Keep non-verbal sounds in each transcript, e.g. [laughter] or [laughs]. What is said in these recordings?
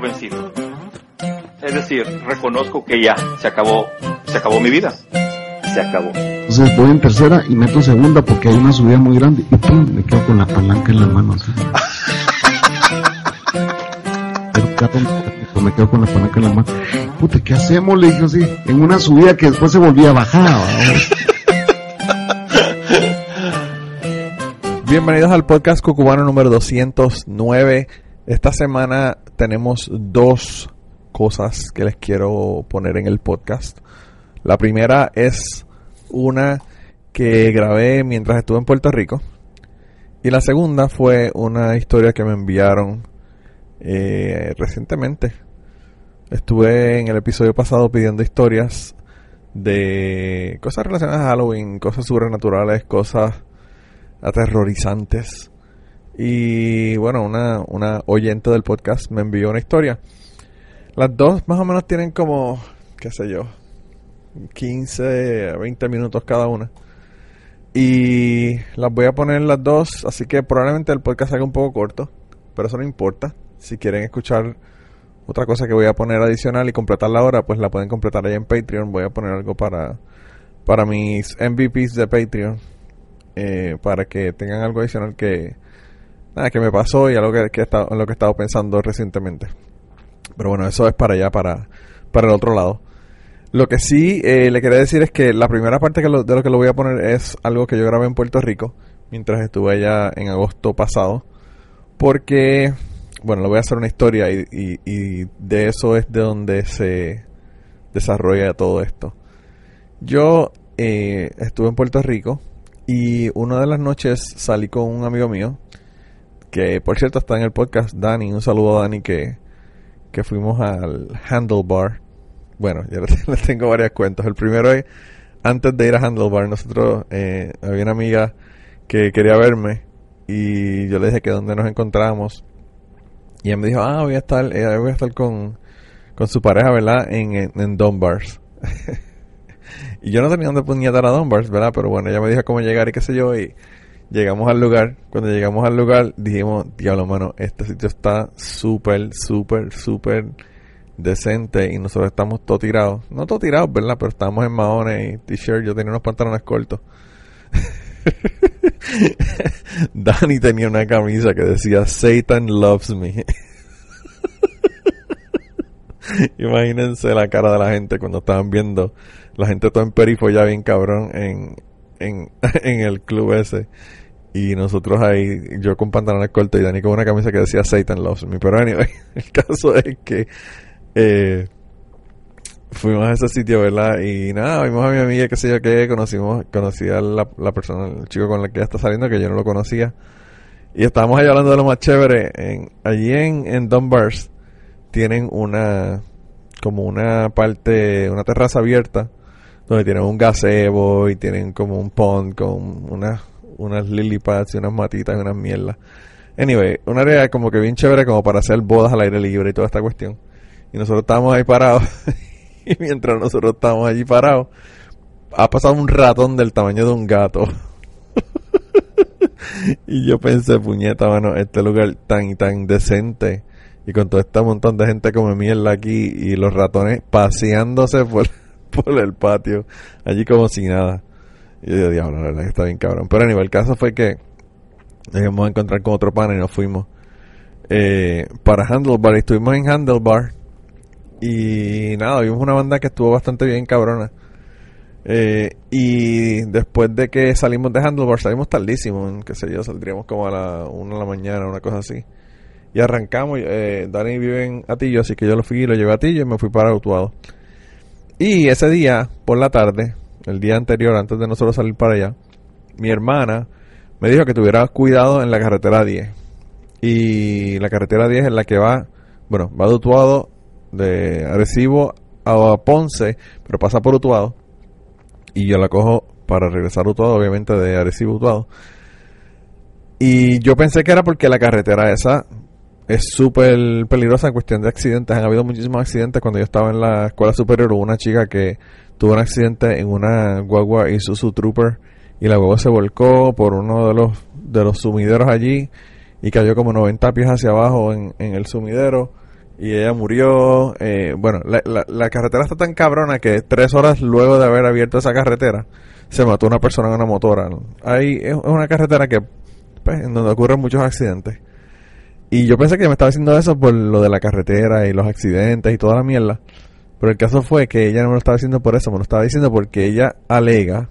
por vencido. Es decir, reconozco que ya se acabó, se acabó mi vida. Se acabó. Entonces voy en tercera y meto segunda porque hay una subida muy grande y pum, me quedo con la palanca en la mano. así. [laughs] Pero claro, me quedo con la palanca en la mano. Puta, ¿qué hacemos? Le dije así, en una subida que después se volvía a bajar. Bienvenidos al podcast Cucubano número 209. Esta semana tenemos dos cosas que les quiero poner en el podcast. La primera es una que grabé mientras estuve en Puerto Rico. Y la segunda fue una historia que me enviaron eh, recientemente. Estuve en el episodio pasado pidiendo historias de cosas relacionadas a Halloween, cosas sobrenaturales, cosas aterrorizantes. Y bueno, una, una oyente del podcast me envió una historia. Las dos más o menos tienen como, qué sé yo, 15 a 20 minutos cada una. Y las voy a poner las dos, así que probablemente el podcast salga un poco corto, pero eso no importa. Si quieren escuchar otra cosa que voy a poner adicional y completar la hora, pues la pueden completar ahí en Patreon. Voy a poner algo para, para mis MVPs de Patreon, eh, para que tengan algo adicional que, nada, que me pasó y algo que, que en lo que he estado pensando recientemente. Pero bueno, eso es para allá, para, para el otro lado. Lo que sí eh, le quería decir es que la primera parte que lo- de lo que lo voy a poner es algo que yo grabé en Puerto Rico mientras estuve allá en agosto pasado. Porque, bueno, le voy a hacer una historia y, y- y de eso es de donde se desarrolla todo esto. Yo eh, estuve en Puerto Rico y una de las noches salí con un amigo mío que por cierto está en el podcast Dani, un saludo a Dani que, que fuimos al Handlebar. Bueno, ya [laughs] les- tengo varias cuentas. El primero es, antes de ir a Handlebar, nosotros, eh, había una amiga que quería verme y yo le dije que dónde nos encontrábamos. Y ella me dijo, ah, voy a estar, eh, voy a estar con, con su pareja, ¿verdad? En, en, Dunbars. [laughs] y yo no tenía dónde puñetar a Dunbars, ¿verdad? Pero bueno, ella me dijo cómo llegar y qué sé yo. Y llegamos al lugar. Cuando llegamos al lugar, dijimos, diablo, mano, este sitio está súper, súper, súper decente. Y nosotros estamos todo tirados. No todo tirados, ¿verdad? Pero estábamos en maones y t-shirt. Yo tenía unos pantalones cortos. [laughs] Dani tenía una camisa que decía Satan loves me. [laughs] Imagínense la cara de la gente cuando estaban viendo la gente todo en perifo ya bien cabrón en, en, [laughs] en el club ese. Y nosotros ahí, yo con pantalones cortos y Dani con una camisa que decía Satan loves me. Pero anyway, [laughs] el caso es que eh, fuimos a ese sitio, ¿verdad? Y nada, vimos a mi amiga, qué sé yo qué, conocimos, conocí a la, la persona, el chico con el que ella está saliendo, que yo no lo conocía. Y estábamos ahí hablando de lo más chévere. En, allí en, en Dunbars tienen una, como una parte, una terraza abierta, donde tienen un gazebo y tienen como un pond con unas, unas lily pads y unas matitas y unas mierdas. Anyway, una área como que bien chévere como para hacer bodas al aire libre y toda esta cuestión. Y nosotros estábamos ahí parados. [laughs] y mientras nosotros estábamos allí parados, ha pasado un ratón del tamaño de un gato. [laughs] y yo pensé, puñeta, mano, este lugar tan y tan decente. Y con todo este montón de gente come mierda aquí y los ratones paseándose por, [laughs] por el patio, allí como si nada. Y yo diablo, la verdad que está bien cabrón. Pero a nivel, el caso fue que íbamos a encontrar con otro pana y nos fuimos eh, para Handlebar. Y estuvimos en Handlebar. Y nada, vimos una banda que estuvo bastante bien cabrona. Eh, y después de que salimos de Handlebar, salimos tardísimo, qué sé yo, saldríamos como a la 1 de la mañana, una cosa así. Y arrancamos, eh, Dani vive en Atillo, así que yo lo fui y lo llevé a Atillo y me fui para Utuado. Y ese día, por la tarde, el día anterior, antes de nosotros salir para allá, mi hermana me dijo que tuviera cuidado en la carretera 10. Y la carretera 10 es la que va, bueno, va de Utuado, de Arecibo a Ponce, pero pasa por Utuado. Y yo la cojo para regresar a Utuado, obviamente de Arecibo a Utuado. Y yo pensé que era porque la carretera esa es súper peligrosa en cuestión de accidentes. Han habido muchísimos accidentes. Cuando yo estaba en la escuela superior hubo una chica que tuvo un accidente en una guagua Isuzu Trooper y la guagua se volcó por uno de los de los sumideros allí y cayó como 90 pies hacia abajo en, en el sumidero y ella murió. Eh, bueno, la, la, carretera está tan cabrona que tres horas luego de haber abierto esa carretera se mató una persona en una motora. Ahí es una carretera que pues, en donde ocurren muchos accidentes. Y yo pensé que me estaba diciendo eso por lo de la carretera y los accidentes y toda la mierda. Pero el caso fue que ella no me lo estaba diciendo por eso, me lo estaba diciendo porque ella alega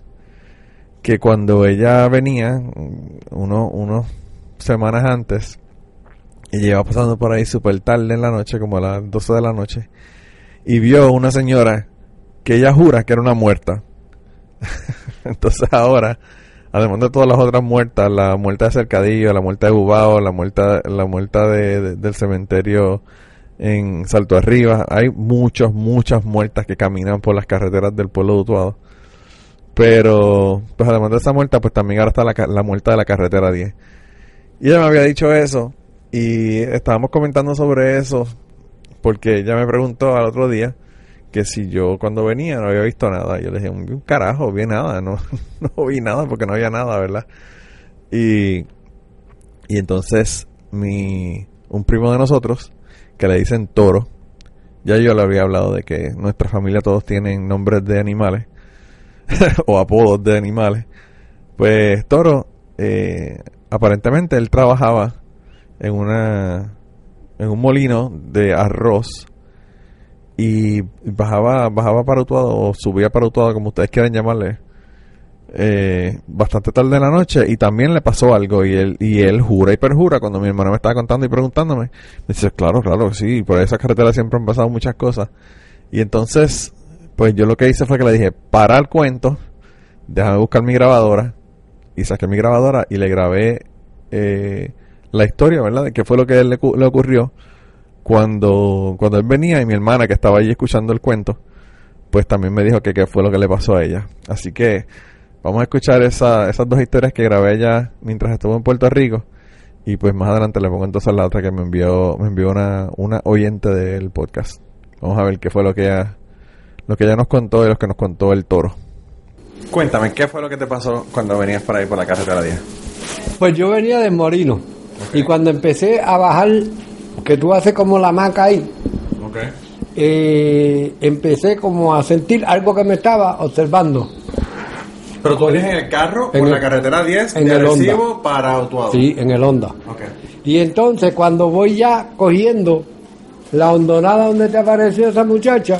que cuando ella venía, uno, unos semanas antes, y iba pasando por ahí súper tarde en la noche, como a las 12 de la noche, y vio una señora que ella jura que era una muerta. [laughs] Entonces ahora, además de todas las otras muertas, la muerta de Cercadillo, la muerta de Bubao, la muerta, la muerta de- del cementerio en Salto Arriba, hay muchas, muchas muertas que caminan por las carreteras del pueblo de Utuado. Pero, pues además de esa muerta, pues también ahora está la, la muerta de la carretera 10. Y ella me había dicho eso, y estábamos comentando sobre eso, porque ella me preguntó al otro día que si yo cuando venía no había visto nada. Yo le dije, un carajo, vi nada, no, [laughs] no vi nada porque no había nada, ¿verdad? Y, y entonces mi, un primo de nosotros, que le dicen toro, ya yo le había hablado de que nuestra familia todos tienen nombres de animales [laughs] o apodos de animales. Pues Toro, eh, aparentemente él trabajaba en una en un molino de arroz y bajaba bajaba para Utuado o subía para Utuado como ustedes quieran llamarle eh, bastante tarde en la noche y también le pasó algo y él y él jura y perjura. Cuando mi hermano me estaba contando y preguntándome me dice claro claro sí por esa carretera siempre han pasado muchas cosas y entonces pues yo lo que hice fue que le dije para el cuento déjame buscar mi grabadora y saqué mi grabadora y le grabé eh, la historia verdad de qué fue lo que él le, le ocurrió. Cuando cuando él venía y mi hermana que estaba allí escuchando el cuento pues también me dijo que qué fue lo que le pasó a ella. Así que Vamos a escuchar esa, esas dos historias que grabé ella mientras estuve en Puerto Rico. Y pues más adelante le pongo entonces la otra que me envió, me envió una, una oyente del podcast. Vamos a ver qué fue lo que ella, lo que ella nos contó y lo que nos contó el toro. Cuéntame, ¿qué fue lo que te pasó cuando venías por ahí por la carretera 10? Pues yo venía de Morino. Y cuando empecé a bajar, que tú haces como la maca ahí, eh, empecé como a sentir algo que me estaba observando. Pero tú vienes en el carro En por el- la carretera 10 en de el Honda. Arecibo para Utuado. Sí, en el Honda. Ok. Y entonces cuando voy ya cogiendo la hondonada donde te apareció esa muchacha,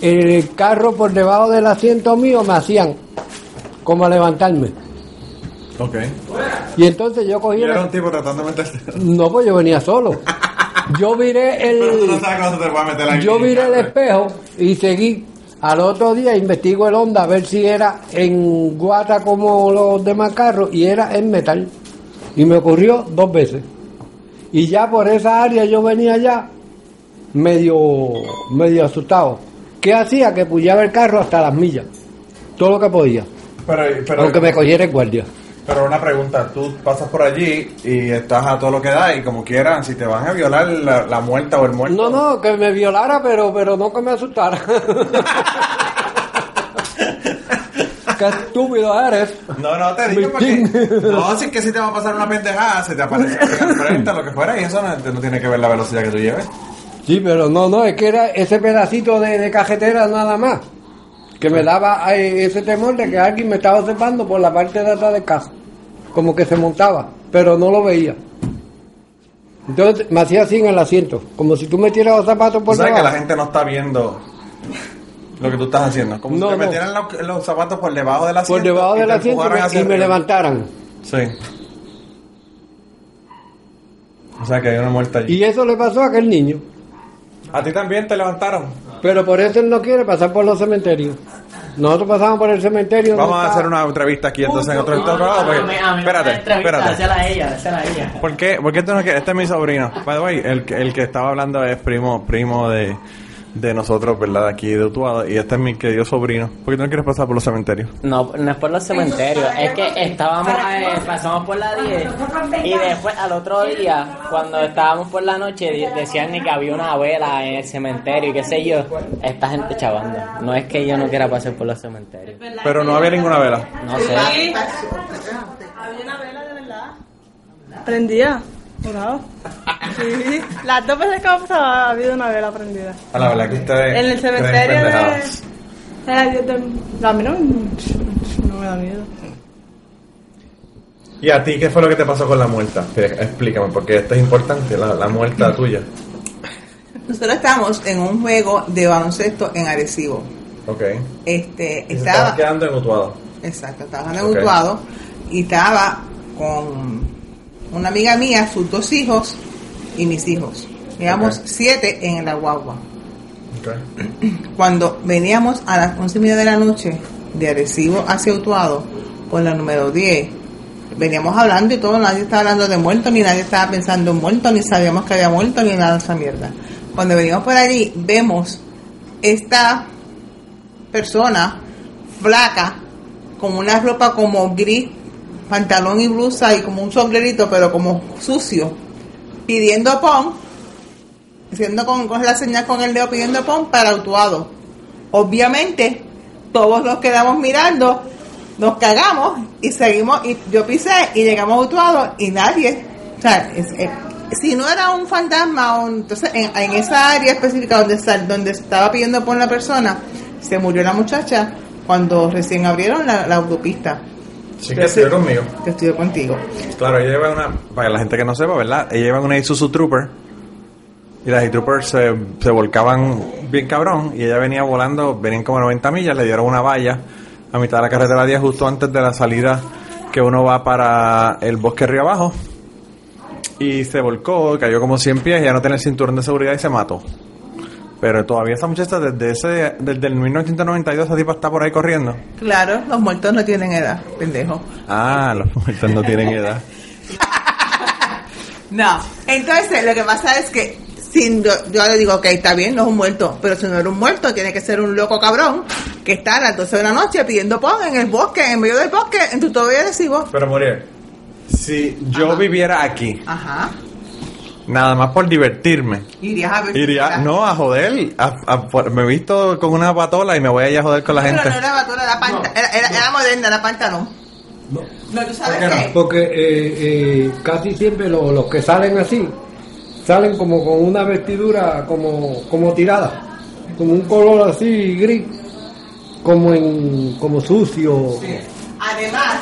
el carro por debajo del asiento mío me hacían como a levantarme. Ok. Y entonces yo cogí... Y era el- un tipo tratando de. No, pues yo venía solo. [laughs] Yo viré Pero tú no el... sabes cuándo te va a meter la Yo miré el espejo y seguí. Al otro día investigo el Honda a ver si era en guata como los demás carros y era en metal. Y me ocurrió dos veces. Y ya por esa área yo venía ya medio, medio asustado. ¿Qué hacía? Que pullaba el carro hasta las millas. Todo lo que podía. Pero, pero, Aunque me cogiera el guardia. Pero una pregunta, tú pasas por allí y estás a todo lo que da y como quieran, si te van a violar la, la muerta o el muerto. No, no, que me violara, pero, pero no que me asustara. [laughs] Qué estúpido eres. No, no, te digo porque... No, si es que si te va a pasar una pendejada, se te aparece alguien al frente, lo que fuera, y eso no, no tiene que ver la velocidad que tú lleves. Sí, pero no, no, es que era ese pedacito de, de cajetera nada más. Que me daba ese temor de que alguien me estaba observando por la parte de atrás del carro. Como que se montaba, pero no lo veía. Entonces me hacía así en el asiento, como si tú metieras los zapatos por Tú sabes que debajo. la gente no está viendo lo que tú estás haciendo. Como No, si te no. metieran los, los zapatos por debajo del asiento. por debajo del asiento y me, y me levantaran. Sí. O sea que hay una muerta allí. Y eso le pasó a aquel niño. ¿A ti también te levantaron? Pero por eso él no quiere pasar por los cementerios. Nosotros pasamos por el cementerio. Vamos a hacer una entrevista aquí entonces en otro, lado. porque- espérate, espérate. Hacela a ella, hacela a ella. ¿Por qué? ¿Por qué tú no quieres? Este es mi sobrino. By the way, el, que- el que estaba hablando es primo, primo de, de nosotros, ¿verdad? Aquí de Utuado. Y este es mi querido sobrino. ¿Por qué no quieres pasar por los cementerios? No, no es por los cementerios, es que estábamos, eh, pasamos por la 10 y después al otro día, cuando estábamos por la noche, decían ni que había una vela en el cementerio y qué sé yo, esta gente chavando. No es que yo no quiera pasar por los cementerios, Pero no había ninguna vela. no sé. Había una vela de verdad. Prendida. Jurado. Sí. Las dos veces que ha pasado ha habido una vela prendida. A la verdad que ustedes. En el cementerio de... De- A mí no, no me da miedo. ¿Y a ti qué fue lo que te pasó con la muerta? Explícame, porque esto es importante, la, la muerta [laughs] tuya. Nosotros estamos en un juego de baloncesto en Arecibo. Ok. Este, Y estaba, estaba quedando en Utuado. exacto, estaba en Ok. Utuado y estaba con una amiga mía, sus dos hijos y mis hijos. Ok. siete en la guagua. [clears throat] Cuando veníamos a las once y media de la noche de Arecibo hacia Utuado, por la número 10, veníamos hablando y todo, nadie estaba hablando de muerto, ni nadie estaba pensando en muerto, ni sabíamos que había muerto, ni nada de esa mierda. Cuando venimos por allí, vemos esta persona flaca, con una ropa como gris, pantalón y blusa y como un sombrerito, pero como sucio, pidiendo pon, haciendo con, la señal con el dedo pidiendo pon para autuado. Obviamente, todos nos quedamos mirando, nos cagamos y seguimos, y yo pisé y llegamos a autuado y nadie, o sea, si no era un fantasma, o entonces en, esa área específica donde, donde estaba pidiendo por la persona, se murió la muchacha cuando recién abrieron la autopista. Sí que estuvo conmigo. Que estudió contigo. Claro, ella lleva una, para la gente que no sepa, ¿verdad? Ella lleva una Isuzu Trooper y las Troopers se, se volcaban bien cabrón y ella venía volando, venían como 90 millas, le dieron una valla a mitad de la carretera 10 justo antes de la salida que uno va para el bosque río abajo y se volcó, cayó como 100 pies, ya no tenía el cinturón de seguridad y se mató. Pero todavía esa muchacha desde ese desde el 1992 esa tipa está por ahí corriendo. Claro, los muertos no tienen edad, pendejo. Ah, los muertos no tienen edad. [laughs] No, entonces lo que pasa es que sin, yo, yo le digo, ok, está bien, no es un muerto, pero si no era un muerto, tiene que ser un loco cabrón que está a las 12 de la noche pidiendo pon en el bosque, en medio del bosque, en tu todo recibo. Pero Muriel, si yo viviera aquí, Ajá, nada más por divertirme, irías a ver. iría, no a joder, a- a- por- me he visto con una patola y me voy a ir a joder con la Pero gente. no era batura, era, panta- era, era, era moderna, era pantalón. No. No, tú sabes ¿Por qué no? Porque eh, eh, casi siempre lo- los que salen así, salen como con una vestidura como, como tirada, como un color así gris, como en como sucio. Además,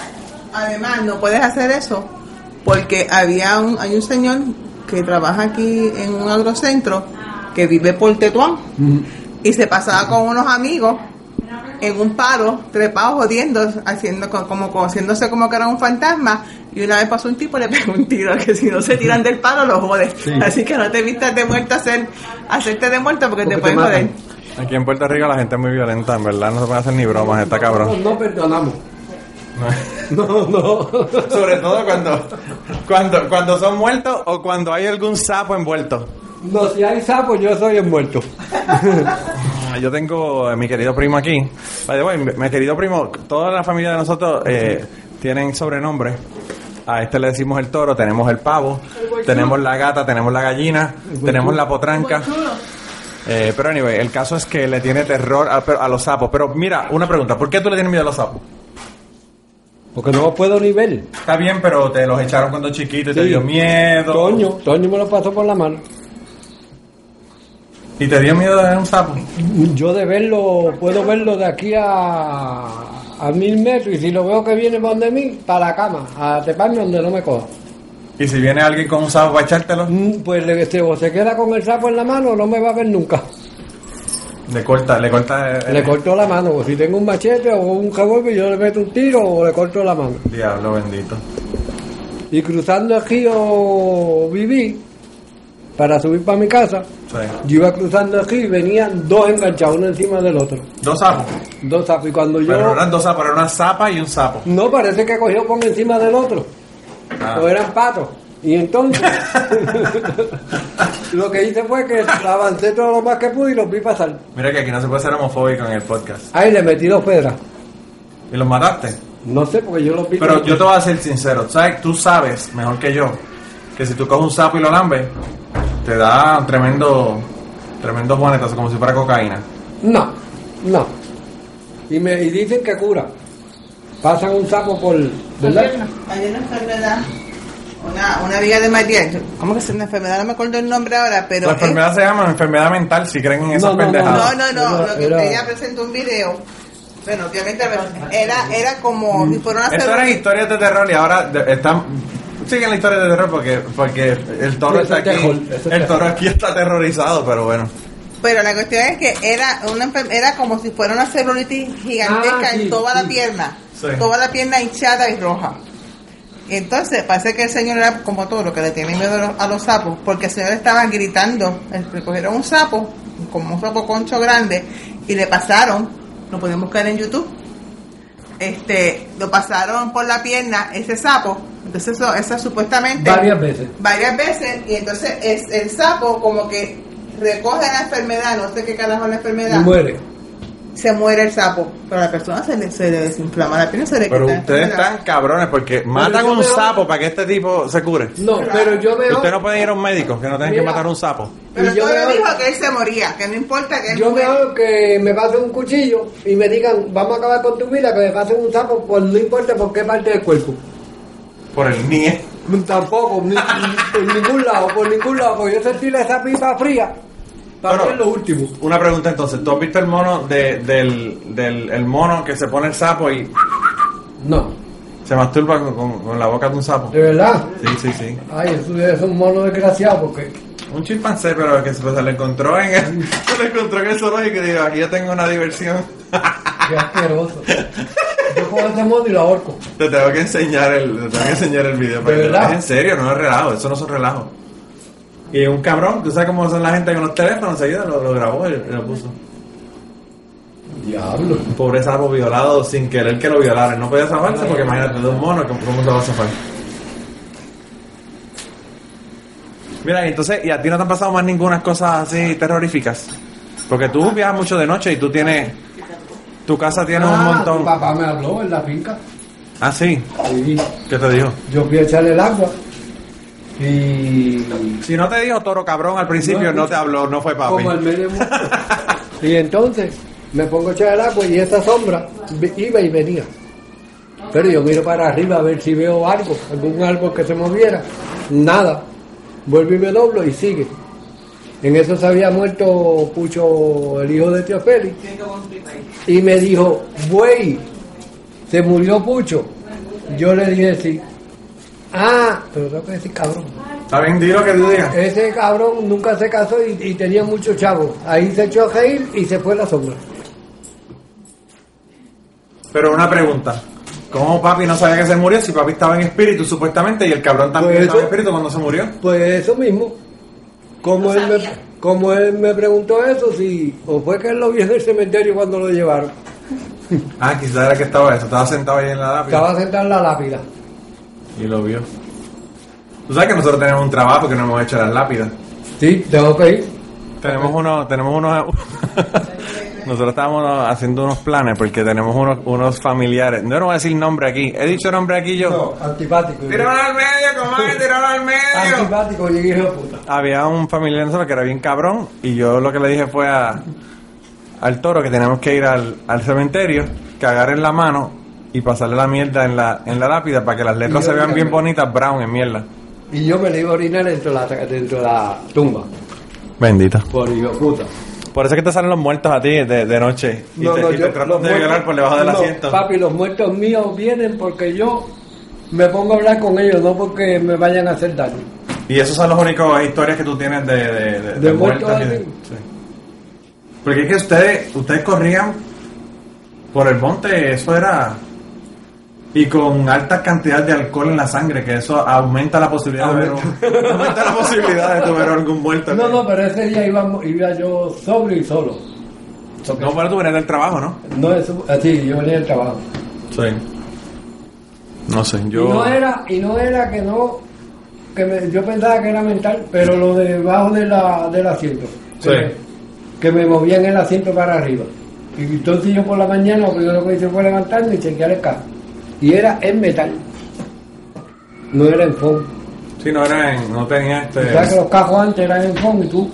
además no puedes hacer eso porque había un, hay un señor que trabaja aquí en un agrocentro que vive por Tetuán y se pasaba con unos amigos en un paro, trepados jodiendo, haciendo co- como, como haciéndose como que era un fantasma y una vez pasó un tipo y le [laughs] pegó un tiro que si no se tiran del paro los jode así que no te vistas de muerto a hacer hacerte de muerto porque, Porque te te pueden matan. joder Aquí en Puerto Rico la gente es muy violenta, en verdad, no se puede hacer ni bromas, está No, cabrón. no perdonamos. [laughs] [laughs] No, no. Sobre todo cuando, cuando, cuando son muertos o cuando hay algún sapo envuelto. No, si hay sapo, yo soy el muerto. Ah, Yo tengo a mi querido primo aquí. Mi, mi querido primo, toda la familia de nosotros eh, tienen sobrenombre. A este le decimos el toro, tenemos el pavo, tenemos la gata, tenemos la gallina, tenemos la potranca. Eh, pero anyway, el caso es que le tiene terror a, a los sapos. Pero mira, una pregunta, ¿por qué tú le tienes miedo a los sapos? Porque no puedo ni ver. Está bien, pero te los echaron cuando chiquito y te dio miedo. Toño, Toño me lo pasó por la mano. ¿Y te dio miedo de ver un sapo? Yo de verlo, puedo verlo de aquí a, a mil metros y si lo veo que viene para donde mí, para la cama, a teparme donde no me coja. ¿Y si viene alguien con un sapo para echártelo? Mm, Pues le, se, o se queda con el sapo en la mano o no me va a ver nunca. Le corta, le corta. Le corto la mano, o si tengo un machete o un revólver yo le meto un tiro o le corto la mano. Diablo bendito. Y cruzando el río viví para subir para mi casa. Sí. Yo iba cruzando el río y venían dos enganchados uno encima del otro. Dos sapos. Dos sapos. Y cuando yo... Pero no eran dos sapos, era una zapa y un sapo. No, parece que cogió por encima del otro. Ah. O eran patos. Y entonces, [laughs] lo que hice fue que avancé todo lo más que pude y los vi pasar. Mira que aquí no se puede ser homofóbico en el podcast. Ahí le metí dos pedras. ¿Y los mataste? No sé, porque yo los vi. Pero yo te voy a ser sincero. ¿sabes? Tú sabes, mejor que yo, que si tú coges un sapo y lo lambes, te da un tremendo, tremendo juanetazo, como si fuera cocaína. No, no. Y me y dicen que cura. Pasan un sapo por. ¿Verdad? Hay una enfermedad, una, una amiga de María, ¿cómo que es una enfermedad? No me acuerdo el nombre ahora, pero... La es- enfermedad se llama enfermedad mental, si creen en esas No, no, no, pendejadas. No, no, no, Era- lo que era- ella presentó un video, bueno, obviamente era, era como si fuera una Esto eran historias de terror y ahora están... Siguen la historia de terror porque, porque el toro está aquí. El toro aquí está aterrorizado, pero bueno. Pero la cuestión es que era una era como si fuera una celulitis gigantesca Ah, sí, en toda sí. la pierna, Sí. toda la pierna hinchada y roja. Entonces, parece que el señor era como todo lo que le tiene miedo a los, a los sapos, porque el señor estaba gritando, le cogieron un sapo, como un sapo concho grande, y le pasaron, lo podemos buscar en YouTube, este, lo pasaron por la pierna, ese sapo, entonces eso, eso supuestamente Varias veces. varias veces y entonces es el sapo como que recoge la enfermedad, no sé qué carajo es la Y enfermedad, muere. Se muere el sapo, pero a la persona se le, se le desinflama la piel, se le Pero quita ustedes están cabrones porque matan un veo- sapo para que este tipo se cure. No, pero yo veo. Usted no puede ir a un médico que no tengan que Mira. matar un sapo. Pero y yo todo veo- dijo que él se moría, que no importa que él Yo veo que me pasen un cuchillo y me digan, vamos a acabar con tu vida, que me pasen un sapo, pues no importa por qué parte del cuerpo. Por el nie. Tampoco, ni, ni- por ningún lado, por ningún lado, porque yo sentí esa pipa fría. Para Bueno. es lo último. Una pregunta entonces. ¿Tú has visto el mono de- del, del el mono que se pone el sapo y No, se masturba con, con- con la boca de un sapo? de verdad. Sí, sí, sí. Ay, eso es un mono desgraciado porque. Un chimpancé, pero que se, pues, se le encontró en el, [laughs] se le encontró en el zoológico y digo, aquí yo tengo una diversión. Qué asqueroso. Yo cojo ese mono y lo ahorco. Te tengo que enseñar el, te tengo que enseñar el video. ¿De lo verdad? veas en serio, no es relajo, eso no son relajos. Y un cabrón, tú sabes cómo son la gente con los teléfonos, enseguida lo, lo grabó y, y lo puso. Diablo. Pobre sapo violado sin querer que lo violaran. No podía zafarse porque imagínate de un mono, ¿cómo, se va a zafar? Mira, entonces, ¿y a ti no te han pasado más ninguna cosa así terroríficas? Porque tú viajas mucho de noche y tú tienes... Tu casa tiene un Ah, montón... Tu papá me habló en la finca. Ah, sí. ¿Qué te dijo? yo fui a echarle el agua. Y. Si no te dijo toro cabrón al principio, no te habló, no fue papi. Como el medio mundo. Y entonces me pongo a echar el agua y esa sombra iba y venía. Pero yo miro para arriba a ver si veo algo, algún árbol que se moviera. Nada. Vuelvo y me doblo y sigue. En eso se había muerto Pucho, el hijo de Tío Félix. Y me dijo, güey, se murió Pucho. Yo le dije sí. Ah, pero tengo que decir cabrón. Está bien, di lo que tú digas. Ese cabrón nunca se casó y, y tenía muchos chavos. Ahí se echó a reír y se fue la sombra. Pero una pregunta. ¿Cómo papi no sabía que se murió si papi estaba en espíritu supuestamente y el cabrón también Pues estaba en espíritu cuando se murió? Pues eso mismo. Como, él, me, como él me preguntó eso, si o fue que él lo vio en el cementerio cuando lo llevaron. Ah, quizás era que estaba eso, estaba sentado ahí en la lápida Estaba sentado en la lápida. Y lo vio. Tú sabes que nosotros tenemos un trabajo que no hemos hecho las lápidas. Sí, tengo que ir. Tenemos uno, tenemos unos [laughs] nosotros estábamos haciendo unos planes porque tenemos unos, unos familiares. No, no voy a decir nombre aquí. He dicho nombre aquí yo. No, antipático. Tíralo al medio, comadre, tíralo al medio. Antipático, llegué hijo de puta. había un familiar nosotros que era bien cabrón y yo lo que le dije fue a, al toro que teníamos que ir al, al cementerio, que agarren la mano y pasarle la mierda en la, en la lápida para que las letras se vean bien bonitas, brown en mierda. Y yo me le iba a orinar dentro de la, dentro de la tumba. Bendita. Por puta. Por eso es que te salen los muertos a ti de, de noche y te, y te tratan los de violar muertos- por debajo del no, asiento. Papi, los muertos míos vienen porque yo me pongo a hablar con ellos, no porque me vayan a hacer daño. Y esas son las únicas historias que tú tienes de, de, de, de ¿De muertos sí. Porque es que ustedes, ustedes corrían por el monte, eso era... Y con alta cantidad de alcohol en la sangre, que eso aumenta la posibilidad de ver un- aumenta la posibilidad de algún muerto. No, no, pero ese día iba, iba yo sobrio y solo. No, pero tú venías del trabajo, ¿no? No, eso, así, yo venía del trabajo. Sí. No sé, Y yo... no era, y no era que no que me- yo pensaba que era mental, pero lo debajo de la, del asiento. Sí. Que, me- que me movían el asiento para arriba. Y entonces yo por la mañana lo primero que hice fue levantarme y chequear el carro. Y era en metal. No era en foam. Sí, no era en, no tenía este... O sea que los cajos antes eran en foam y tú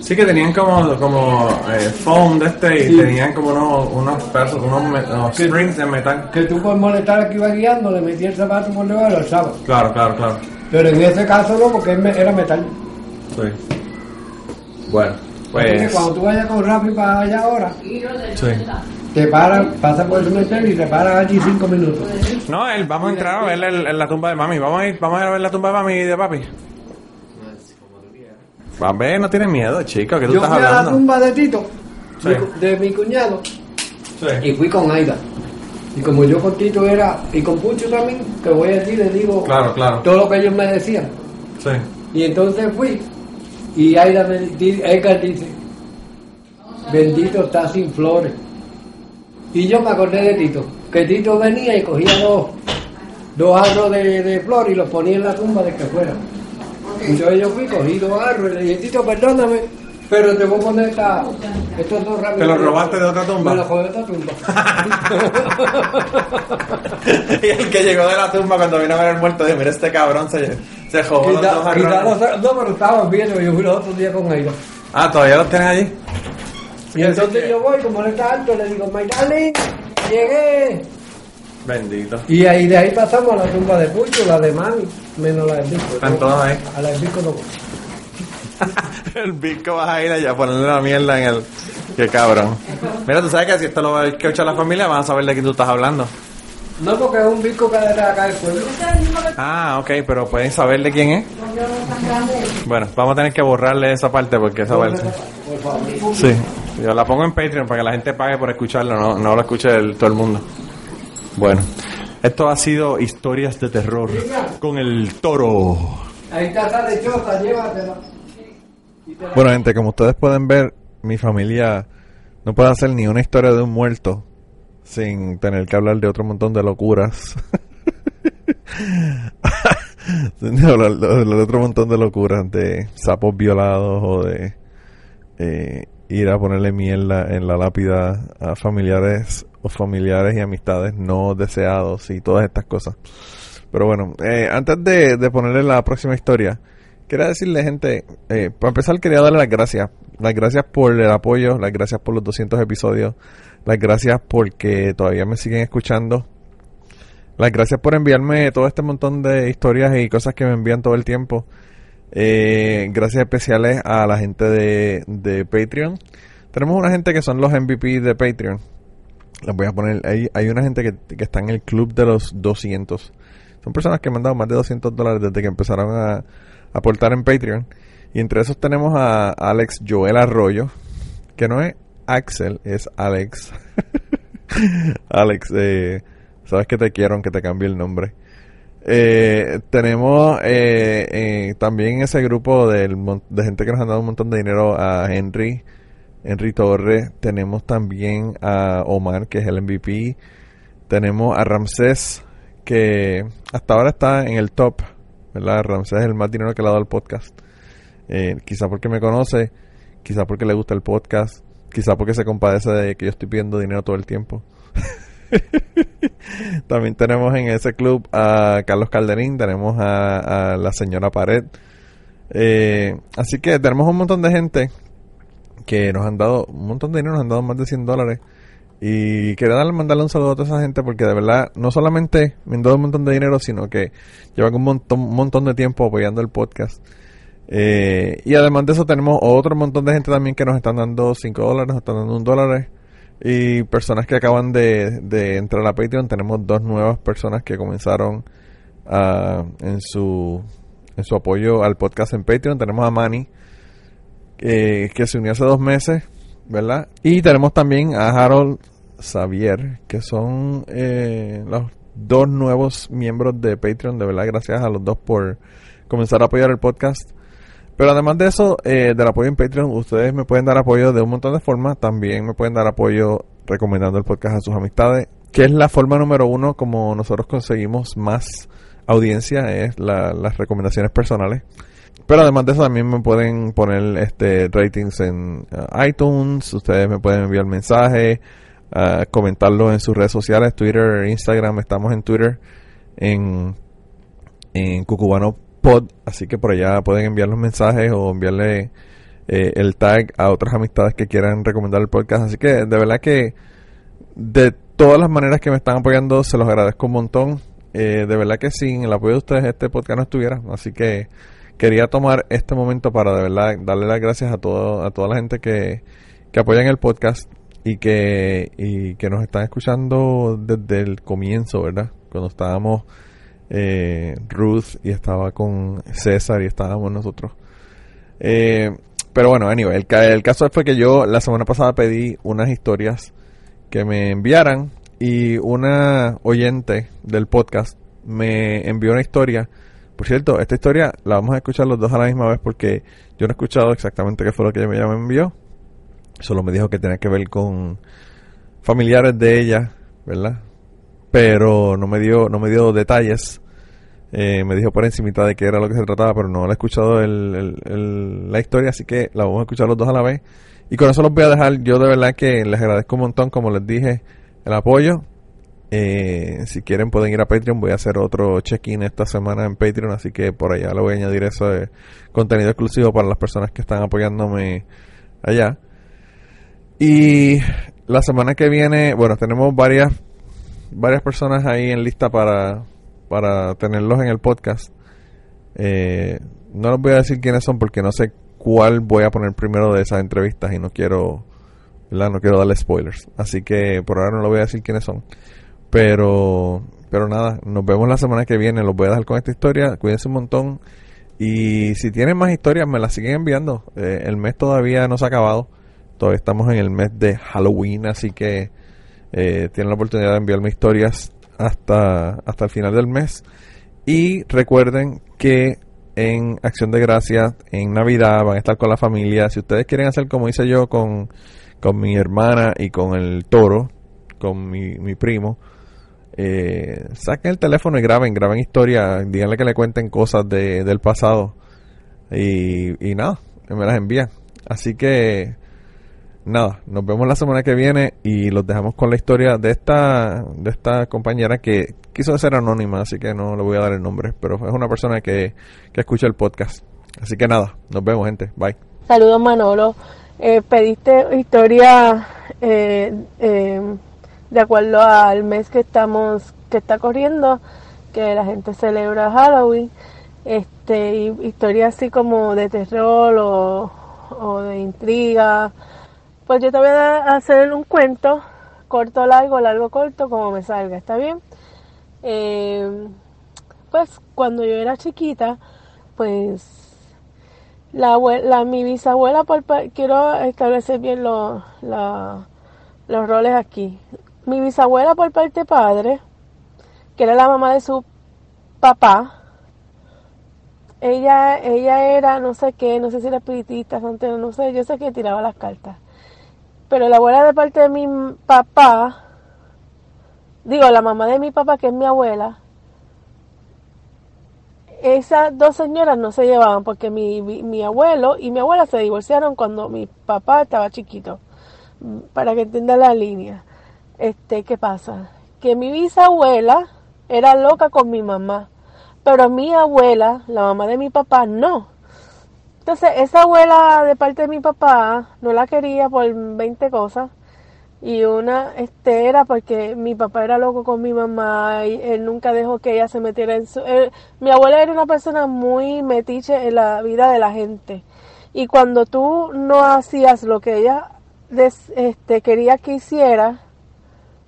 Sí que tenían como, como eh, foam de este y Sí. tenían como unos, unos pedazos, unos, de metal. que tú por molestar que iba guiando le metía el zapato por debajo y lo alzaba. Claro, claro, claro. Pero en ese caso no, porque era metal. Sí. Bueno, pues... cuando tú vayas con Rappi para allá ahora, Sí. Te paras, pasas por el cementerio y te paras allí cinco minutos. No, él, vamos a entrar a ver el- el- la tumba de mami. Vamos a ir, vamos a ir a ver la tumba de mami y de papi. Va a ver, no tienes miedo, chico, que tú Yo estás fui a la hablando. tumba de Tito, Sí. mi cu- de mi cuñado, y fui con Aida. Y como yo con Tito era, y con Pucho también, que voy a decir, le digo Claro, claro. todo lo que ellos me decían. Sí. Y entonces fui, y Aida me di- Edgar dice, bendito está sin flores. Y yo me acordé de Tito, que Tito venía y cogía dos, dos arros de, de flores y los ponía en la tumba de que fuera. Entonces yo fui, cogí dos arros y le dije, Tito, perdóname, pero te voy a poner esta, estos dos ramos. ¿Te los robaste de otra tumba? Me los robé de otra tumba. [laughs] y el que llegó de la tumba cuando vino a ver el muerto dijo, mira este cabrón se, se jodó los dos Quizá- quizá arroz". los- no, pero estaban bien, yo fui los otros días con Aida. Ah, ¿todavía los tienes allí? Y entonces yo voy, como él está alto, le digo, my darling, llegué. Bendito. Y ahí de ahí pasamos a la tumba de Pucho, la de Mami, menos la del Disco. Están todos ahí. A la del Disco no voy. [laughs] el bico vas a ir allá a ponerle la mierda en el... Qué cabrón. Mira, tú sabes que si esto lo va a escuchar la familia van a saber de quién tú estás hablando. No, porque es un disco que de acá del pueblo. Ah, ok, pero pueden saber de quién es. Bueno, vamos a tener que borrarle esa parte porque esa parte... Por favor. Sí, yo la pongo en Patreon para que la gente pague por escucharlo, no, no lo escuche el- todo el mundo. Bueno, esto ha sido historias de terror con el toro. Ahí está esa lechosa, llévatela. Bueno, gente, como ustedes pueden ver, mi familia no puede hacer ni una historia de un muerto sin tener que hablar de otro montón de locuras. [laughs] sin de, hablar de otro montón de locuras, de sapos violados o de eh, ir a ponerle mierda en la lápida a familiares o familiares y amistades no deseados y todas estas cosas. Pero bueno, eh, antes de, de ponerle la próxima historia, quería decirle, gente, eh, para empezar quería darle las gracias. Las gracias por el apoyo, las gracias por los 200 episodios, las gracias porque todavía me siguen escuchando. Las gracias por enviarme todo este montón de historias y cosas que me envían todo el tiempo. Eh, gracias especiales a la gente de, de Patreon. Tenemos una gente que son los MVP de Patreon. Les voy a poner, hay, hay una gente que, que está en el club de los 200. Son personas que me han dado más de 200 dólares desde que empezaron a, aportar en Patreon. Y entre esos tenemos a Alex Joel Arroyo, que no es Axel, es Alex. [laughs] Alex, eh, sabes que te quiero aunque te cambie el nombre. Eh, tenemos eh, eh, también ese grupo del de gente que nos han dado un montón de dinero a Henry, Henry Torres. Tenemos también a Omar, que es el MVP. Tenemos a Ramsés, que hasta ahora está en el top. ¿verdad? Ramsés es el más dinero que le ha dado al podcast. Eh, quizá porque me conoce, quizá porque le gusta el podcast, quizá porque se compadece de que yo estoy pidiendo dinero todo el tiempo. [laughs] [laughs] También tenemos en ese club a Carlos Calderín, tenemos a, la señora Pared. Eh, así que tenemos un montón de gente que nos han dado un montón de dinero, nos han dado más de 100 dólares. Y quería darle, mandarle un saludo a toda esa gente porque de verdad no solamente me han dado un montón de dinero, sino que llevan un montón, un montón de tiempo apoyando el podcast. Eh, y además de eso tenemos otro montón de gente también que nos están dando 5 dólares, nos están dando un dólar. Y personas que acaban de, de entrar a Patreon, tenemos dos nuevas personas que comenzaron ah, en su en su apoyo al podcast en Patreon. Tenemos a Manny, que se unió hace dos meses, ¿verdad? Y tenemos también a Harold Xavier, que son eh, los dos nuevos miembros de Patreon. De verdad, gracias a los dos por comenzar a apoyar el podcast. Pero además de eso, eh, del apoyo en Patreon, ustedes me pueden dar apoyo de un montón de formas. También me pueden dar apoyo recomendando el podcast a sus amistades, que es la forma número uno como nosotros conseguimos más audiencia es la- las recomendaciones personales. Pero además de eso también me pueden poner este ratings en uh, iTunes, ustedes me pueden enviar mensajes, uh, comentarlo en sus redes sociales, Twitter, Instagram, estamos en Twitter, en, en Cucubano Pod, así que por allá pueden enviar los mensajes o enviarle eh, el tag a otras amistades que quieran recomendar el podcast. Así que de verdad que de todas las maneras que me están apoyando, se los agradezco un montón. Eh, de verdad que sin el apoyo de ustedes este podcast no estuviera. Así que quería tomar este momento para de verdad darle las gracias a todo, a toda la gente que, que apoyan el podcast y que, y que nos están escuchando desde el comienzo, ¿verdad? Cuando estábamos eh, Ruth y estaba con César y estábamos nosotros. Eh, pero bueno, anyway, el, el caso fue que yo la semana pasada pedí unas historias que me enviaran y una oyente del podcast me envió una historia. Por cierto, esta historia la vamos a escuchar los dos a la misma vez porque yo no he escuchado exactamente qué fue lo que ella me envió. Solo me dijo que tenía que ver con familiares de ella, ¿verdad? Pero no me dio, no me dio detalles. Eh, me dijo por encimita de qué era lo que se trataba, pero no la he escuchado el- la historia, así que la vamos a escuchar los dos a la vez. Y con eso los voy a dejar. Yo de verdad que les agradezco un montón, como les dije, el apoyo. Eh, si quieren pueden ir a Patreon. Voy a hacer otro check-in esta semana en Patreon, así que por allá le voy a añadir eso de contenido exclusivo para las personas que están apoyándome allá. Y la semana que viene, bueno, tenemos varias varias personas ahí en lista para para tenerlos en el podcast. Eh, no les voy a decir quiénes son porque no sé cuál voy a poner primero de esas entrevistas y no quiero. No quiero darle spoilers. Así que por ahora no les voy a decir quiénes son. Pero, pero nada, nos vemos la semana que viene. Los voy a dejar con esta historia. Cuídense un montón. Y si tienen más historias, me las siguen enviando. Eh, el mes todavía no se ha acabado. Todavía estamos en el mes de Halloween, así que eh, tienen la oportunidad de enviarme historias hasta, hasta el final del mes. Y recuerden que en Acción de Gracias, en Navidad, van a estar con la familia. Si ustedes quieren hacer como hice yo con, con mi hermana y con el toro, con mi, mi primo, eh, saquen el teléfono y graben, graben historias, díganle que le cuenten cosas de, del pasado. Y, y nada, me las envían. Así que nada, nos vemos la semana que viene y los dejamos con la historia de esta de esta compañera que quiso ser anónima, así que no le voy a dar el nombre, pero es una persona que, que escucha el podcast. Así que nada, nos vemos gente, bye. Saludos Manolo. Eh, pediste historia eh, eh, de acuerdo al mes que estamos que está corriendo, que la gente celebra Halloween. Este, y historia así como de terror o de intriga. Pues yo te voy a hacer un cuento, corto, largo, largo, corto, como me salga, ¿está bien? Eh, pues cuando yo era chiquita, pues la, mi bisabuela, por, quiero establecer bien la- los roles aquí. Mi bisabuela por parte padre, que era la mamá de su papá, ella, ella era no sé qué, no sé si era espiritista, santero, no sé, yo sé que tiraba las cartas. Pero la abuela de parte de mi papá, digo, la mamá de mi papá, que es mi abuela, esas dos señoras no se llevaban porque mi, mi, mi abuelo y mi abuela se divorciaron cuando mi papá estaba chiquito. Para que entienda la línea. Este, ¿qué pasa? Que mi bisabuela era loca con mi mamá, pero mi abuela, la mamá de mi papá, no. Entonces, esa abuela de parte de mi papá no la quería por 20 cosas. Y una este era porque mi papá era loco con mi mamá y él nunca dejó que ella se metiera en su... mi abuela era una persona muy metiche en la vida de la gente. Y cuando tú no hacías lo que ella este, quería que hiciera,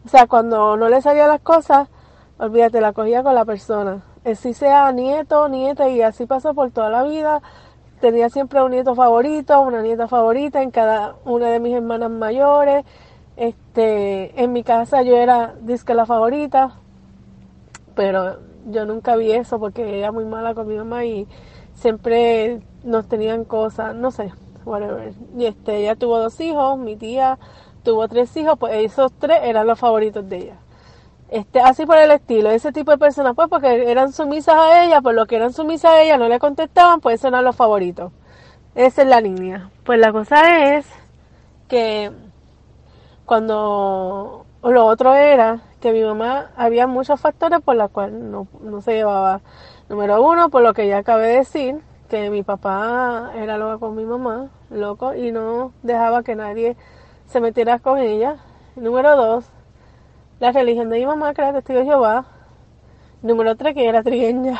o sea, cuando no le salían las cosas, olvídate, la cogía con la persona. Si sea nieto, nieta, y así pasó por toda la vida. Tenía siempre un nieto favorito, una nieta favorita en cada una de mis hermanas mayores. Este, en mi casa yo era disque la favorita, pero yo nunca vi eso porque era muy mala con mi mamá y siempre nos tenían cosas, no sé, whatever. Y este, ella tuvo dos hijos, mi tía tuvo tres hijos, pues esos tres eran los favoritos de ella. Este, así por el estilo, ese tipo de personas, pues porque eran sumisas a ella, por lo que eran sumisas a ella, no le contestaban, pues eso eran los favoritos. Esa es la niña. Pues la cosa es que cuando lo otro era que mi mamá había muchos factores por los cuales no, no se llevaba. Número uno, por lo que ya acabé de decir, que mi papá era loco con mi mamá, loco, y no dejaba que nadie se metiera con ella. Número dos, la religión de mi mamá, que era testigo de Jehová. Número tres, que era trigueña.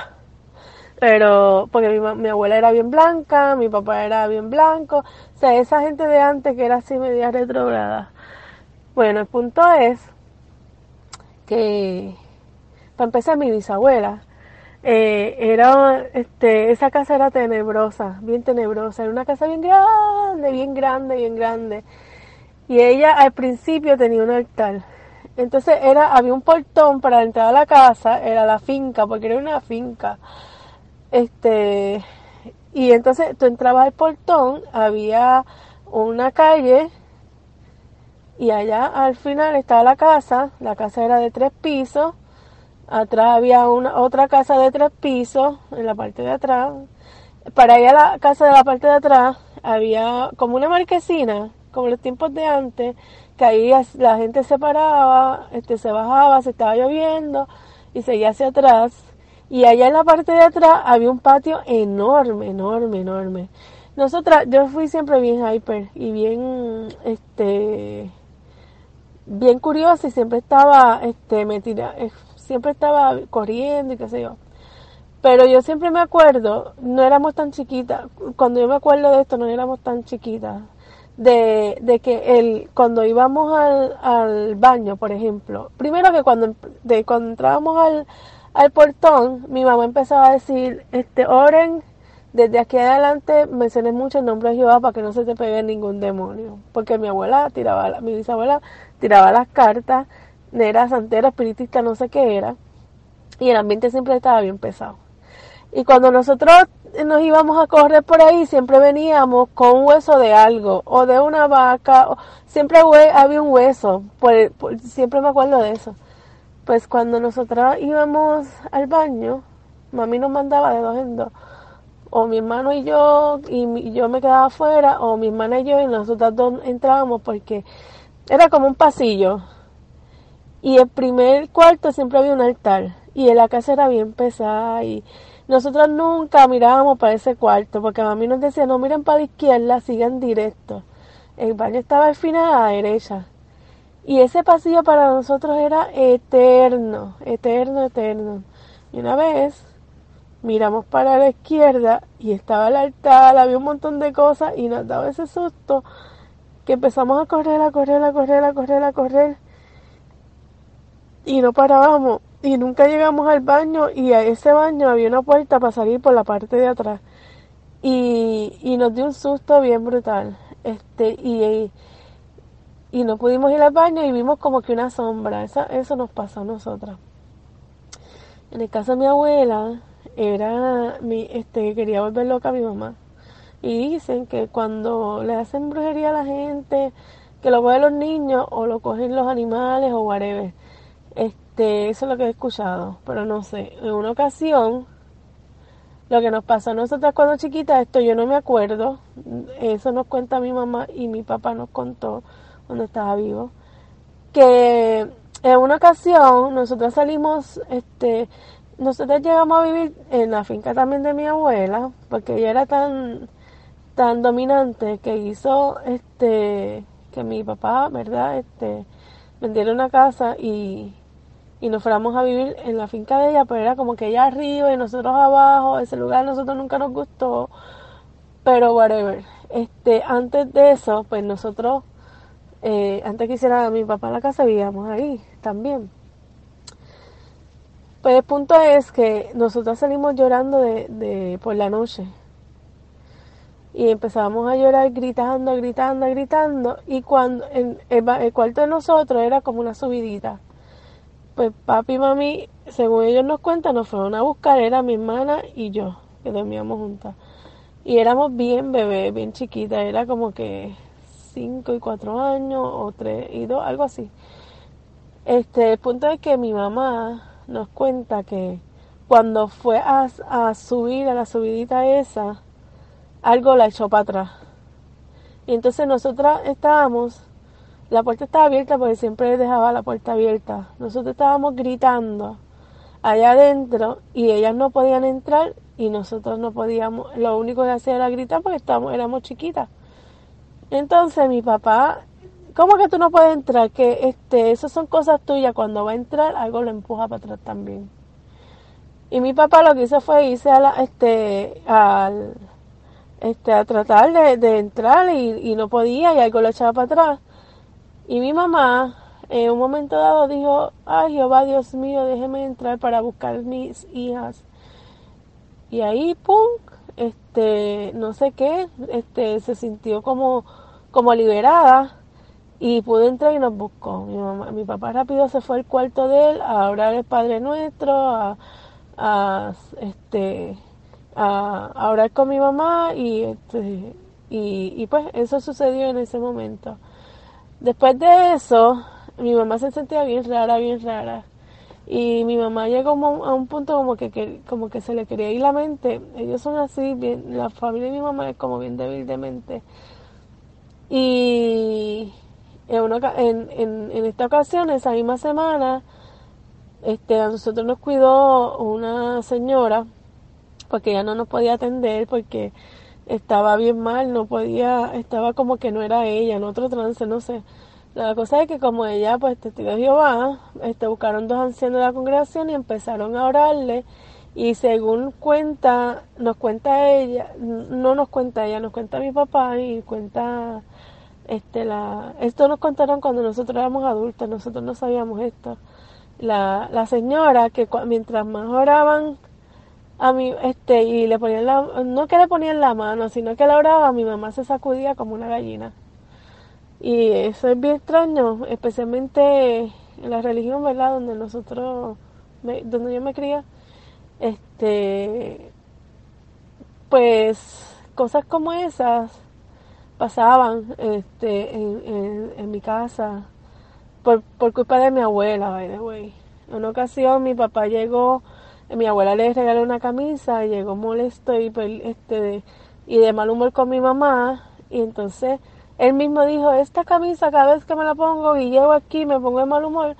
Pero, porque mi, mi abuela era bien blanca, mi papá era bien blanco. O sea, esa gente de antes que era así media retrograda. Bueno, el punto es que, para empezar, mi bisabuela, eh, era, este, esa casa era tenebrosa, bien tenebrosa, era una casa bien grande, bien grande, bien grande. Y ella al principio tenía un altar. Entonces era, había un portón para entrar a la casa, era la finca, porque era una finca. Este, y entonces tú entrabas al portón, había una calle y allá al final estaba la casa, la casa era de tres pisos, atrás había una otra casa de tres pisos en la parte de atrás. Para ir a la casa de la parte de atrás había como una marquesina, como los tiempos de antes, que ahí la gente se paraba, este, se bajaba, se estaba lloviendo y seguía hacia atrás. Y allá en la parte de atrás había un patio enorme, enorme, enorme. Nosotras, yo fui siempre bien hyper y bien, este, bien curiosa y siempre estaba, este, metida, eh, siempre estaba corriendo y qué sé yo. Pero yo siempre me acuerdo, no éramos tan chiquitas, cuando yo me acuerdo de esto, no éramos tan chiquitas, de, de que el, cuando íbamos al, al baño, por ejemplo, primero que cuando, de, cuando entrábamos al, al portón, mi mamá empezaba a decir, este, oren, desde aquí adelante mencioné mucho el nombre de Jehová para que no se te pegue ningún demonio, porque mi abuela tiraba, mi bisabuela tiraba las cartas, era santera, espiritista, no sé qué era, y el ambiente siempre estaba bien pesado. Y cuando nosotros nos íbamos a correr por ahí, siempre veníamos con un hueso de algo, o de una vaca, siempre había un hueso, siempre me acuerdo de eso. Pues cuando nosotros íbamos al baño, mami nos mandaba de dos en dos, o mi hermano y yo, y yo me quedaba afuera, o mi hermana y yo, y nosotras dos entrábamos porque era como un pasillo, y el primer cuarto siempre había un altar. Y en la casa era bien pesada. Y nosotros nunca mirábamos para ese cuarto. Porque a mí nos decía, no miren para la izquierda, sigan directo. El baño estaba al final a la derecha. Y ese pasillo para nosotros era eterno, eterno, eterno. Y una vez miramos para la izquierda y estaba el altar, había un montón de cosas y nos daba ese susto que empezamos a correr, a correr, a correr, a correr, a correr y no parábamos y nunca llegamos al baño y a ese baño había una puerta para salir por la parte de atrás. Y, y nos dio un susto bien brutal. Este y, y no pudimos ir al baño y vimos como que una sombra. Esa- eso nos pasó a nosotras. En el caso de mi abuela era mi este quería volver loca a mi mamá. Y dicen que cuando le hacen brujería a la gente que lo cogen los niños o lo cogen los animales o whatever este, eso es lo que he escuchado, pero no sé. En una ocasión, lo que nos pasó a nosotras cuando chiquitas, esto yo no me acuerdo. Eso nos cuenta mi mamá y mi papá nos contó cuando estaba vivo. Que en una ocasión nosotros salimos, este, nosotros llegamos a vivir en la finca también de mi abuela, porque ella era tan, tan dominante que hizo, este, que mi papá, ¿verdad? Este, vendiera una casa y, y nos fuéramos a vivir en la finca de ella, pero era como que ella arriba y nosotros abajo, ese lugar a nosotros nunca nos gustó, pero whatever. Este, antes de eso, pues nosotros, eh, antes que hiciera mi papá la casa, vivíamos ahí también. Pues el punto es que nosotros salimos llorando de, de por la noche y empezábamos a llorar gritando, gritando, gritando y cuando en el, el cuarto de nosotros era como una subidita pues papi y mami según ellos nos cuentan nos fueron a buscar era mi hermana y yo que dormíamos juntas y éramos bien bebés bien chiquitas era como que cinco y cuatro años o tres y dos algo así Este, el punto es que mi mamá nos cuenta que cuando fue a, a subir a la subidita esa, algo la echó para atrás. Y entonces nosotras estábamos, la puerta estaba abierta porque siempre dejaba la puerta abierta. Nosotros estábamos gritando allá adentro y ellas no podían entrar y nosotros no podíamos, lo único que hacía era gritar porque estábamos, éramos chiquitas. Entonces mi papá, ¿cómo que tú no puedes entrar? Que este, esas son cosas tuyas, cuando va a entrar algo lo empuja para atrás también. Y mi papá lo que hizo fue irse a la, este, al, este, a tratar de, entrar y, y no podía y algo lo echaba para atrás. Y mi mamá en un momento dado dijo, ay Jehová Dios mío, déjeme entrar para buscar mis hijas. Y ahí, pum, este, no sé qué, este, se sintió como, como liberada y pudo entrar y nos buscó. Mi mamá, mi papá rápido se fue al cuarto de él a orar el Padre Nuestro, a, a este, a, orar con mi mamá y, este, y pues eso sucedió en ese momento. Después de eso, mi mamá se sentía bien rara, bien rara. Y mi mamá llegó a un punto como que, como que se le quería ir la mente. Ellos son así, bien, la familia de mi mamá es como bien débil de mente. Y en, una, en, en esta ocasión, esa misma semana, este, a nosotros nos cuidó una señora, porque ella no nos podía atender, porque estaba bien mal, no podía, estaba como que no era ella, en otro trance, no sé. La cosa es que como ella, pues testigo de Jehová, este, buscaron dos ancianos de la congregación y empezaron a orarle y según cuenta, nos cuenta ella, no nos cuenta ella, nos cuenta mi papá y cuenta este la esto nos contaron cuando nosotros éramos adultos, nosotros no sabíamos esto. La, la señora que mientras más oraban a mí este y le ponían la no que le ponían la mano, sino que la oraba, mi mamá se sacudía como una gallina. Y eso es bien extraño, especialmente en la religión, ¿verdad? Donde nosotros, donde yo me cría, este, pues cosas como esas pasaban este, en, en, mi casa por, por culpa de mi abuela, by the way. En una ocasión mi papá llegó, mi abuela le regaló una camisa, llegó molesto y, pues, este, y de mal humor con mi mamá, y entonces él mismo dijo, esta camisa cada vez que me la pongo y llego aquí me pongo de mal humor,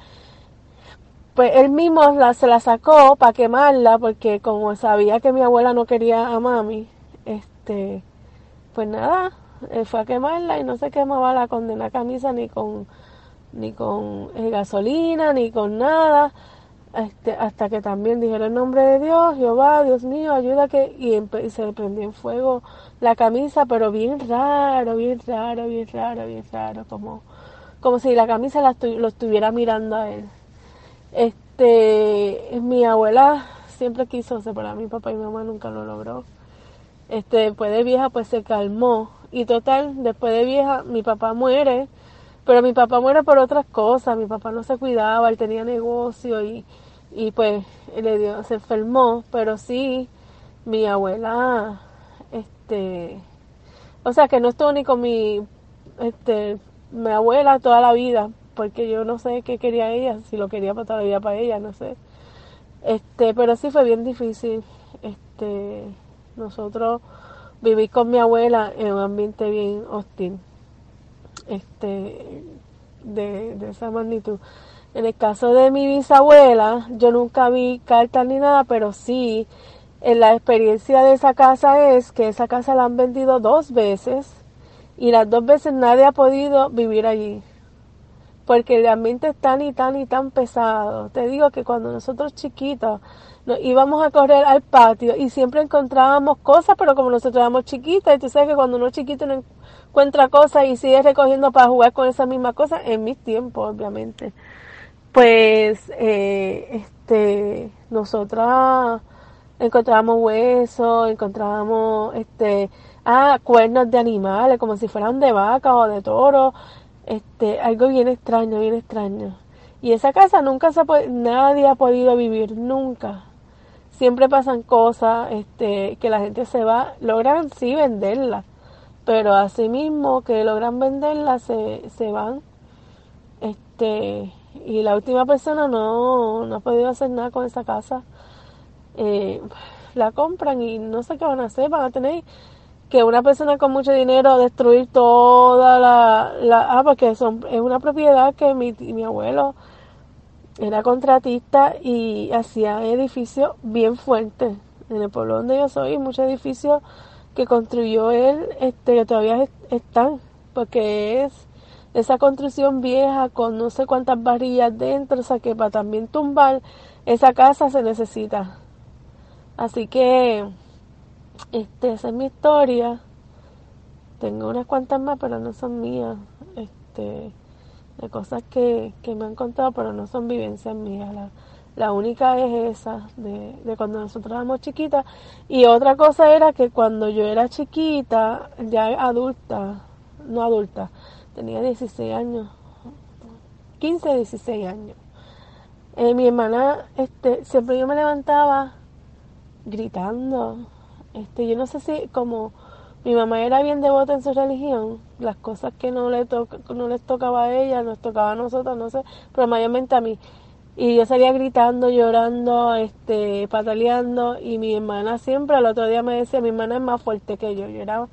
pues él mismo se la sacó para quemarla porque como sabía que mi abuela no quería a mami, este, pues nada, él fue a quemarla y no se quemaba la condena camisa ni con ni con gasolina ni con nada este, hasta que también dijeron el nombre de Dios, Jehová, Dios mío, ayuda que y, se prendió en fuego la camisa, pero bien raro, bien raro, bien raro, bien raro, como, como si la camisa lo estuviera mirando a él. Este, mi abuela siempre quiso separar a mi papá y mi mamá, nunca lo logró. Este, después de vieja pues se calmó y total, después de vieja mi papá muere, pero mi papá muere por otras cosas, mi papá no se cuidaba, él tenía negocio y, y pues le dio, se enfermó, pero sí, mi abuela este, o sea que no estuvo ni con mi, este, mi abuela toda la vida, porque yo no sé qué quería ella, si lo quería para toda la vida para ella, no sé. Este, pero sí fue bien difícil, este, nosotros viví con mi abuela en un ambiente bien hostil, este, de, de esa magnitud. En el caso de mi bisabuela, yo nunca vi cartas ni nada, pero sí en la experiencia de esa casa es que esa casa la han vendido dos veces y las dos veces nadie ha podido vivir allí. Porque el ambiente es tan y tan y tan pesado. Te digo que cuando nosotros chiquitos nos íbamos a correr al patio y siempre encontrábamos cosas, pero como nosotros éramos chiquitas, y tú sabes que cuando uno es chiquito no encuentra cosas y sigue recogiendo para jugar con esas mismas cosas, en mis tiempos, obviamente. Pues, eh, este, nosotras encontrábamos huesos, encontrábamos este, ah, cuernos de animales, como si fueran de vaca o de toro, este, algo bien extraño, bien extraño. Y esa casa nunca se ha nadie ha podido vivir, nunca. Siempre pasan cosas, este, que la gente se va, logran sí venderla, pero mismo que logran venderla se, se van, este, y la última persona no, no ha podido hacer nada con esa casa. Eh, la compran y no sé qué van a hacer, van a tener que una persona con mucho dinero destruir toda la, la ah, porque son, es una propiedad que mi, mi abuelo era contratista y hacía edificios bien fuertes. En el pueblo donde yo soy, muchos edificios que construyó él, este, todavía están, porque es esa construcción vieja con no sé cuántas varillas dentro, o sea que para también tumbar esa casa se necesita. Así que, este, esa es mi historia. Tengo unas cuantas más, pero no son mías. Este, de cosas que, que me han contado, pero no son vivencias mías. La, la única es esa, de, de cuando nosotros éramos chiquitas. Y otra cosa era que cuando yo era chiquita, ya adulta, no adulta, tenía 16 años, 15, 16 años. Eh, mi hermana, este, siempre yo me levantaba gritando. Este, yo no sé si como mi mamá era bien devota en su religión, las cosas que no le to no les tocaba a ella, nos tocaba a nosotros, no sé, pero mayormente a mí. Y yo salía gritando, llorando, este, pataleando, y mi hermana siempre al otro día me decía, mi hermana es más fuerte que yo, yo era,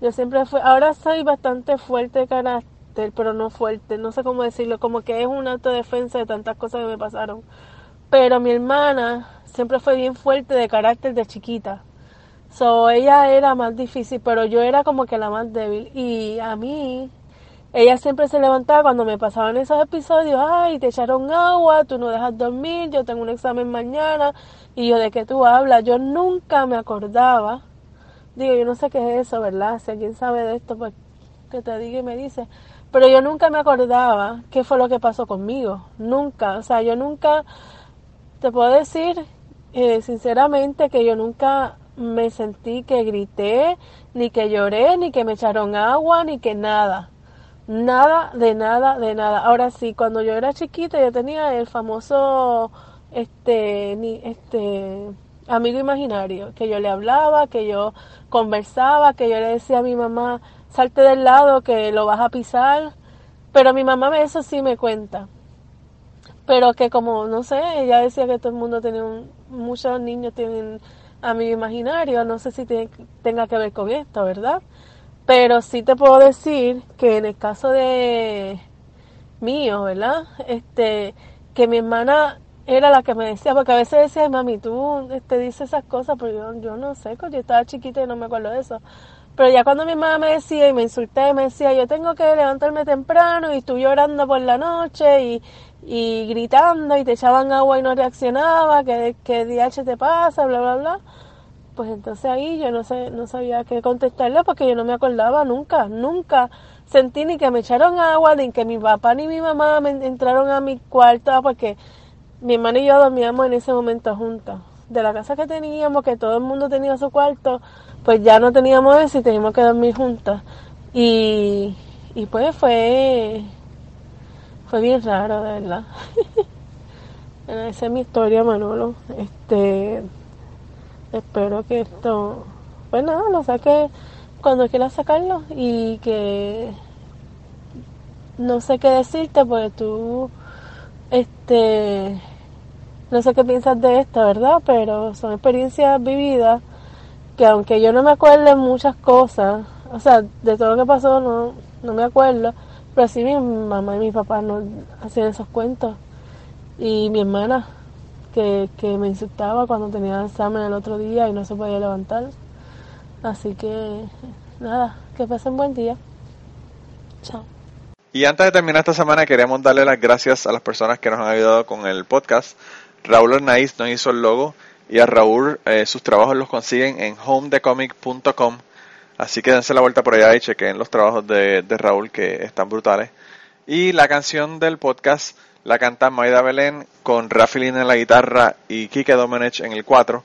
yo siempre fui, ahora soy bastante fuerte de carácter, pero no fuerte, no sé cómo decirlo, como que es una autodefensa de tantas cosas que me pasaron. Pero mi hermana siempre fue bien fuerte de carácter de chiquita. So, ella era más difícil, pero yo era como que la más débil. Y a mí, ella siempre se levantaba cuando me pasaban esos episodios, ay, te echaron agua, tú no dejas dormir, yo tengo un examen mañana, y yo, ¿de qué tú hablas? Yo nunca me acordaba, digo, yo no sé qué es eso, ¿verdad? Si alguien sabe de esto, pues que te diga y me dice, pero yo nunca me acordaba qué fue lo que pasó conmigo, nunca, o sea, yo nunca, te puedo decir eh, sinceramente que yo nunca me sentí que grité, ni que lloré, ni que me echaron agua, ni que nada. Nada, de nada, de nada. Ahora sí, cuando yo era chiquita yo tenía el famoso este ni este amigo imaginario, que yo le hablaba, que yo conversaba, que yo le decía a mi mamá, salte del lado que lo vas a pisar. Pero mi mamá eso sí me cuenta pero que como, no sé, ella decía que todo el mundo tenía un, muchos niños tienen amigo imaginario, no sé si tenga que ver con esto, ¿verdad? Pero sí te puedo decir que en el caso de mío, ¿verdad? Este, que mi hermana era la que me decía, porque a veces decía, mami, tú te este, dices esas cosas, pero yo, yo no sé, porque yo estaba chiquita y no me acuerdo de eso. Pero ya cuando mi mamá me decía y me insulté, me decía, yo tengo que levantarme temprano y estoy llorando por la noche y, y gritando y te echaban agua y no reaccionaba, que, que DH te pasa, bla, bla, bla. Pues entonces ahí yo no sé, no sabía qué contestarle porque yo no me acordaba nunca, nunca sentí ni que me echaron agua, ni que mi papá ni mi mamá me entraron a mi cuarto porque mi hermana y yo dormíamos en ese momento juntas. De la casa que teníamos, que todo el mundo tenía su cuarto, pues ya no teníamos eso y teníamos que dormir juntas. Y, y pues fue fue bien raro, de verdad. [laughs] Esa es mi historia, Manolo. Este, espero que esto, pues nada, lo saque cuando quiera sacarlo y que no sé qué decirte, porque tú, este, no sé qué piensas de esto, ¿verdad? Pero son experiencias vividas que aunque yo no me acuerde muchas cosas, o sea, de todo lo que pasó no, no me acuerdo, pero sí mi mamá y mi papá no hacían esos cuentos. Y mi hermana, que, que me insultaba cuando tenía examen el otro día y no se podía levantar. Así que, nada, que pasen buen día. Chao. Y antes de terminar esta semana, queremos darle las gracias a las personas que nos han ayudado con el podcast. Raúl Arnaiz nos hizo el logo y a Raúl eh, sus trabajos los consiguen en homedecomic.com Así que dense la vuelta por allá y chequen los trabajos de, de, Raúl que están brutales. Y la canción del podcast la canta Maida Belén con Rafaelina en la guitarra y Kike Domenech en el 4.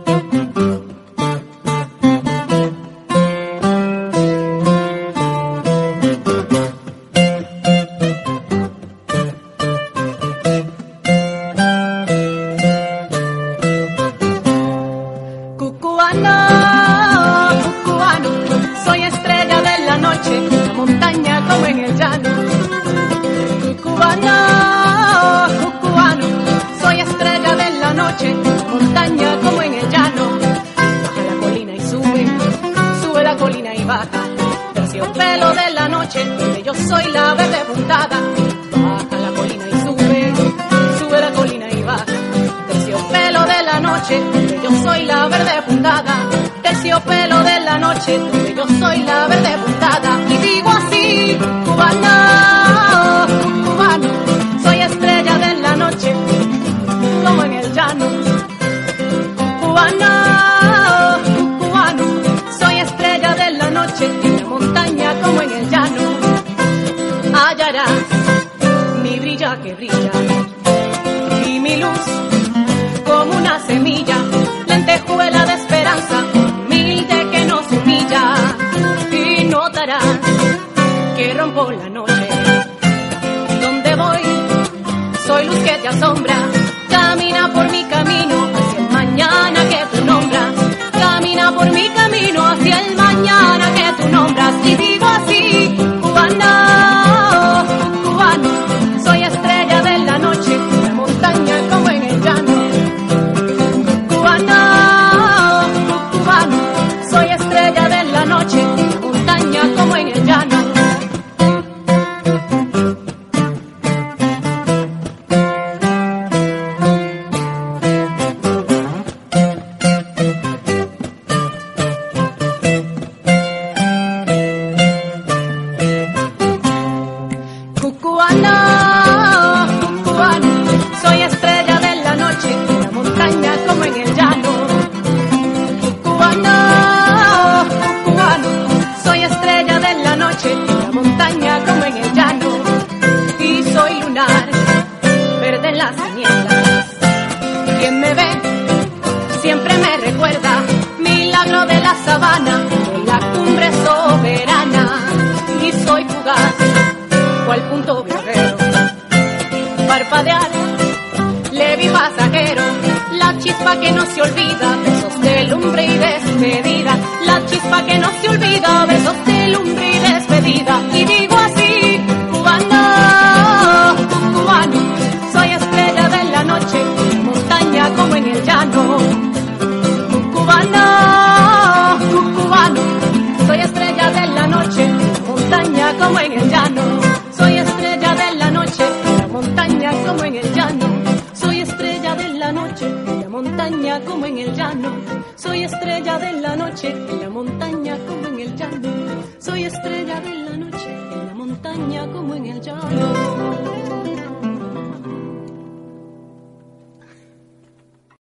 Terciopelo de la noche, donde yo soy la verde puntada. Y digo así, cubano, cubano, soy estrella de la noche, como en el llano. Cubano, cubano, soy estrella de la noche, en la montaña como en el llano. Hallarás mi brilla que brilla y mi luz como una semilla, la noche. Donde voy, soy luz que te asombra.